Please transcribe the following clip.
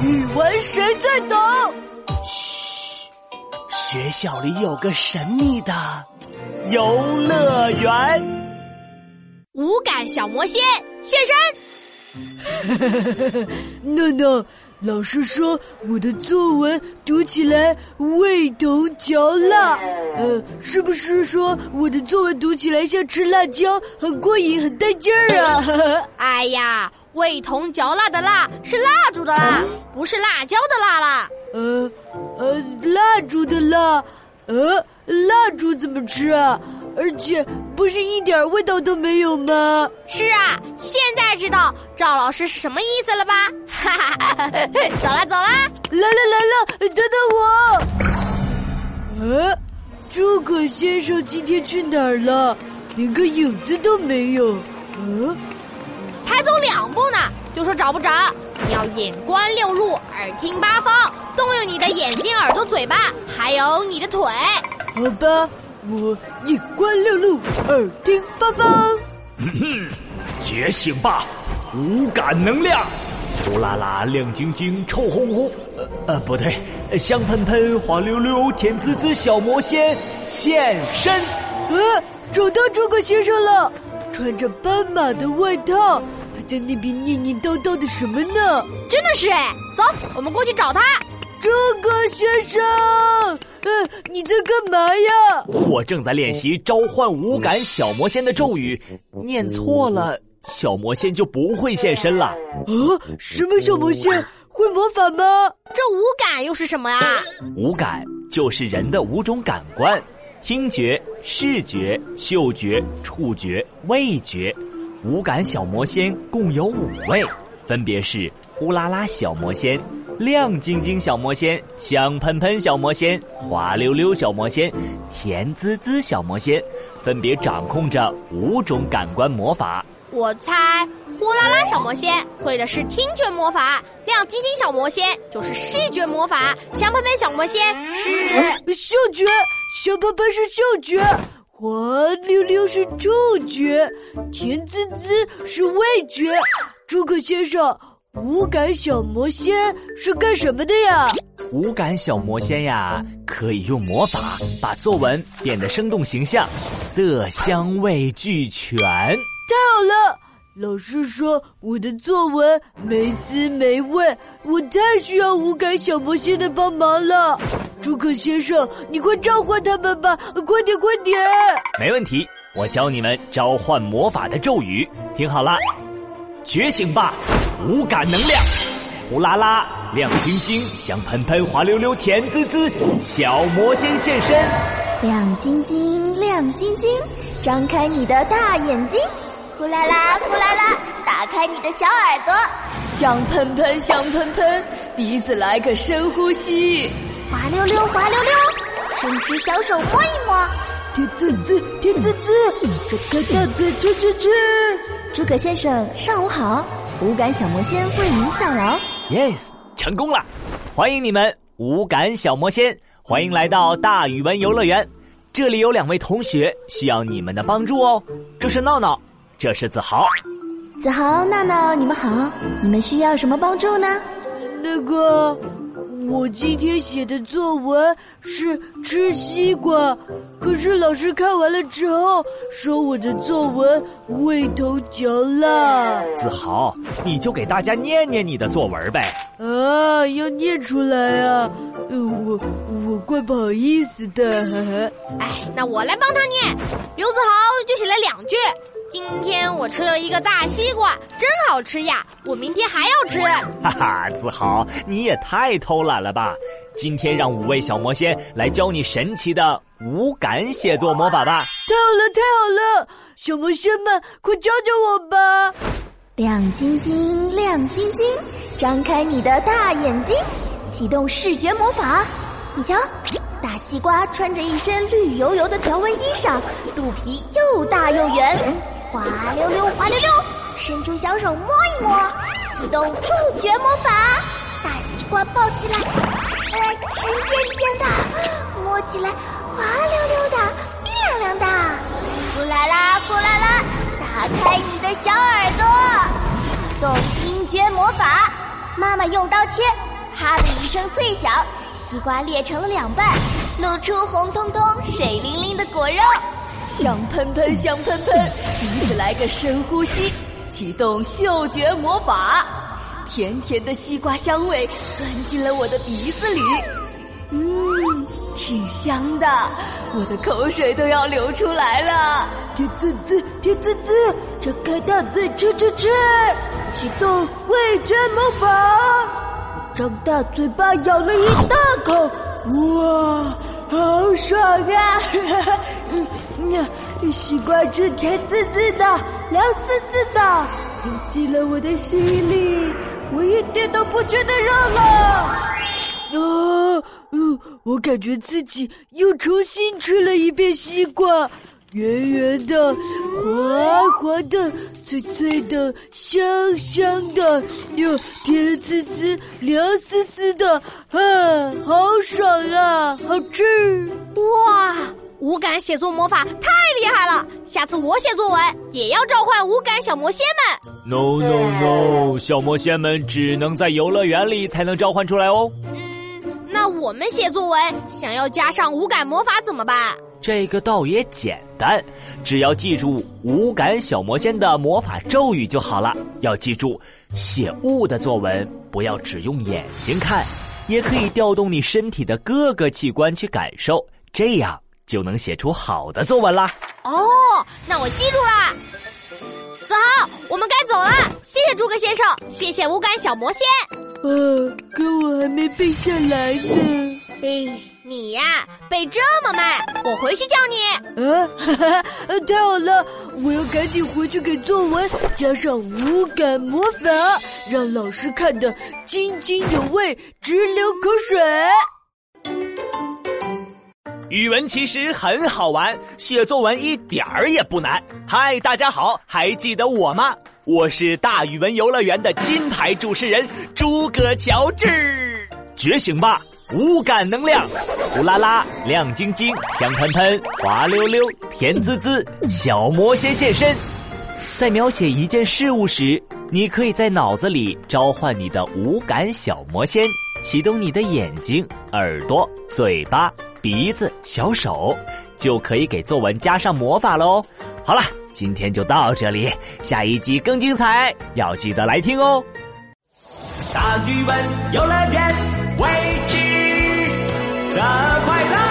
语文谁最懂？嘘，学校里有个神秘的游乐园。五感小魔仙现身。诺诺，老师说我的作文读起来味同嚼蜡，呃，是不是说我的作文读起来像吃辣椒，很过瘾，很带劲儿啊？哎呀，味同嚼蜡的蜡是蜡烛的蜡，不是辣椒的辣啦。呃呃，蜡烛的蜡，呃，蜡烛怎么吃啊？而且不是一点味道都没有吗？是啊，现在知道赵老师什么意思了吧？哈哈，走啦走啦，来了来了，等等我。呃，诸葛先生今天去哪儿了？连个影子都没有。嗯，才走两步呢，就说找不着。你要眼观六路，耳听八方，动用你的眼睛、耳朵、嘴巴，还有你的腿。好吧。我眼观六路，耳听八方。哼哼，觉醒吧，五感能量！呼啦啦，亮晶晶，臭烘烘。呃呃，不对，香喷喷，滑溜溜，甜滋滋，小魔仙现身。呃，找到诸葛先生了，穿着斑马的外套，还在那边念念叨叨的什么呢？真的是哎，走，我们过去找他。诸葛先生，呃，你在干嘛呀？我正在练习召唤五感小魔仙的咒语，念错了，小魔仙就不会现身了。啊，什么小魔仙会魔法吗？这五感又是什么啊？五感就是人的五种感官：听觉、视觉、嗅觉、触觉、味觉。五感小魔仙共有五位，分别是呼啦啦小魔仙。亮晶晶小魔仙、香喷喷小魔仙、滑溜溜小魔仙、甜滋滋小魔仙，分别掌控着五种感官魔法。我猜呼啦啦小魔仙会的是听觉魔法，亮晶晶小魔仙就是视觉魔法，香喷喷小魔仙是嗅觉，香喷喷是嗅觉，滑溜溜是触觉，甜滋滋是味觉。诸葛先生。五感小魔仙是干什么的呀？五感小魔仙呀，可以用魔法把作文变得生动形象，色香味俱全。太好了！老师说我的作文没滋没味，我太需要无感小魔仙的帮忙了。诸葛先生，你快召唤他们吧，快点快点！没问题，我教你们召唤魔法的咒语，听好了，觉醒吧！无感能量，呼啦啦，亮晶晶，香喷喷，滑溜溜，甜滋滋，小魔仙现身。亮晶晶，亮晶晶，张开你的大眼睛。呼啦啦，呼啦啦，打开你的小耳朵。香喷喷，香喷喷，鼻子来个深呼吸。滑溜溜，滑溜溜，伸出小手摸一摸。甜滋滋，甜滋滋，张开大嘴吃吃吃。诸葛先生，上午好。五感小魔仙为您效劳。Yes，成功了！欢迎你们，五感小魔仙，欢迎来到大语文游乐园。这里有两位同学需要你们的帮助哦。这是闹闹，这是子豪。子豪、闹闹，你们好，你们需要什么帮助呢？那个。我今天写的作文是吃西瓜，可是老师看完了之后说我的作文味同嚼蜡。子豪，你就给大家念念你的作文呗。啊，要念出来啊！呃我我怪不好意思的。哎，那我来帮他念。刘子豪就写了两句。今天我吃了一个大西瓜，真好吃呀！我明天还要吃。哈哈，子豪，你也太偷懒了吧！今天让五位小魔仙来教你神奇的五感写作魔法吧！太好了，太好了！小魔仙们，快教教我吧！亮晶晶，亮晶晶，张开你的大眼睛，启动视觉魔法。你瞧，大西瓜穿着一身绿油油的条纹衣裳，肚皮又大又圆。滑溜溜，滑溜溜，伸出小手摸一摸，启动触觉魔法，大西瓜抱起来，呃，沉甸甸的，摸起来滑溜溜的，冰凉凉的。呼啦啦，呼啦啦，打开你的小耳朵，启动听觉魔法，妈妈用刀切，啪的一声脆响，西瓜裂成了两半，露出红彤彤、水灵灵的果肉。香喷喷，香喷喷，鼻子来个深呼吸，启动嗅觉魔法，甜甜的西瓜香味钻进了我的鼻子里，嗯，挺香的，我的口水都要流出来了。甜滋滋，甜滋滋，张开大嘴吃吃吃，启动味觉魔法，张大嘴巴咬了一大口，哇，好爽啊！呀，西瓜汁甜滋滋的，凉丝丝的，流进了我的心里，我一点都不觉得热了。啊，嗯，我感觉自己又重新吃了一遍西瓜。圆圆的，滑滑的，脆脆的，香香的，又甜滋滋、凉丝丝的，啊，好爽啊，好吃！哇，五感写作魔法太厉害了！下次我写作文也要召唤五感小魔仙们。No No No，小魔仙们只能在游乐园里才能召唤出来哦。嗯，那我们写作文想要加上五感魔法怎么办？这个倒也简单，只要记住五感小魔仙的魔法咒语就好了。要记住，写物的作文不要只用眼睛看，也可以调动你身体的各个器官去感受，这样就能写出好的作文啦。哦，那我记住了。子豪，我们该走了，谢谢诸葛先生，谢谢无感小魔仙。啊，可我还没背下来呢。哎，你呀，背这么慢，我回去教你。啊，哈哈，太好了！我要赶紧回去给作文加上无感魔法，让老师看得津津有味，直流口水。语文其实很好玩，写作文一点儿也不难。嗨，大家好，还记得我吗？我是大语文游乐园的金牌主持人诸葛乔治，觉醒吧！五感能量，呼啦啦，亮晶晶，香喷喷，滑溜溜，甜滋滋，小魔仙现身。在描写一件事物时，你可以在脑子里召唤你的五感小魔仙，启动你的眼睛、耳朵、嘴巴、鼻子、小手，就可以给作文加上魔法喽。好了，今天就到这里，下一集更精彩，要记得来听哦。大语文游乐园。未知的快乐。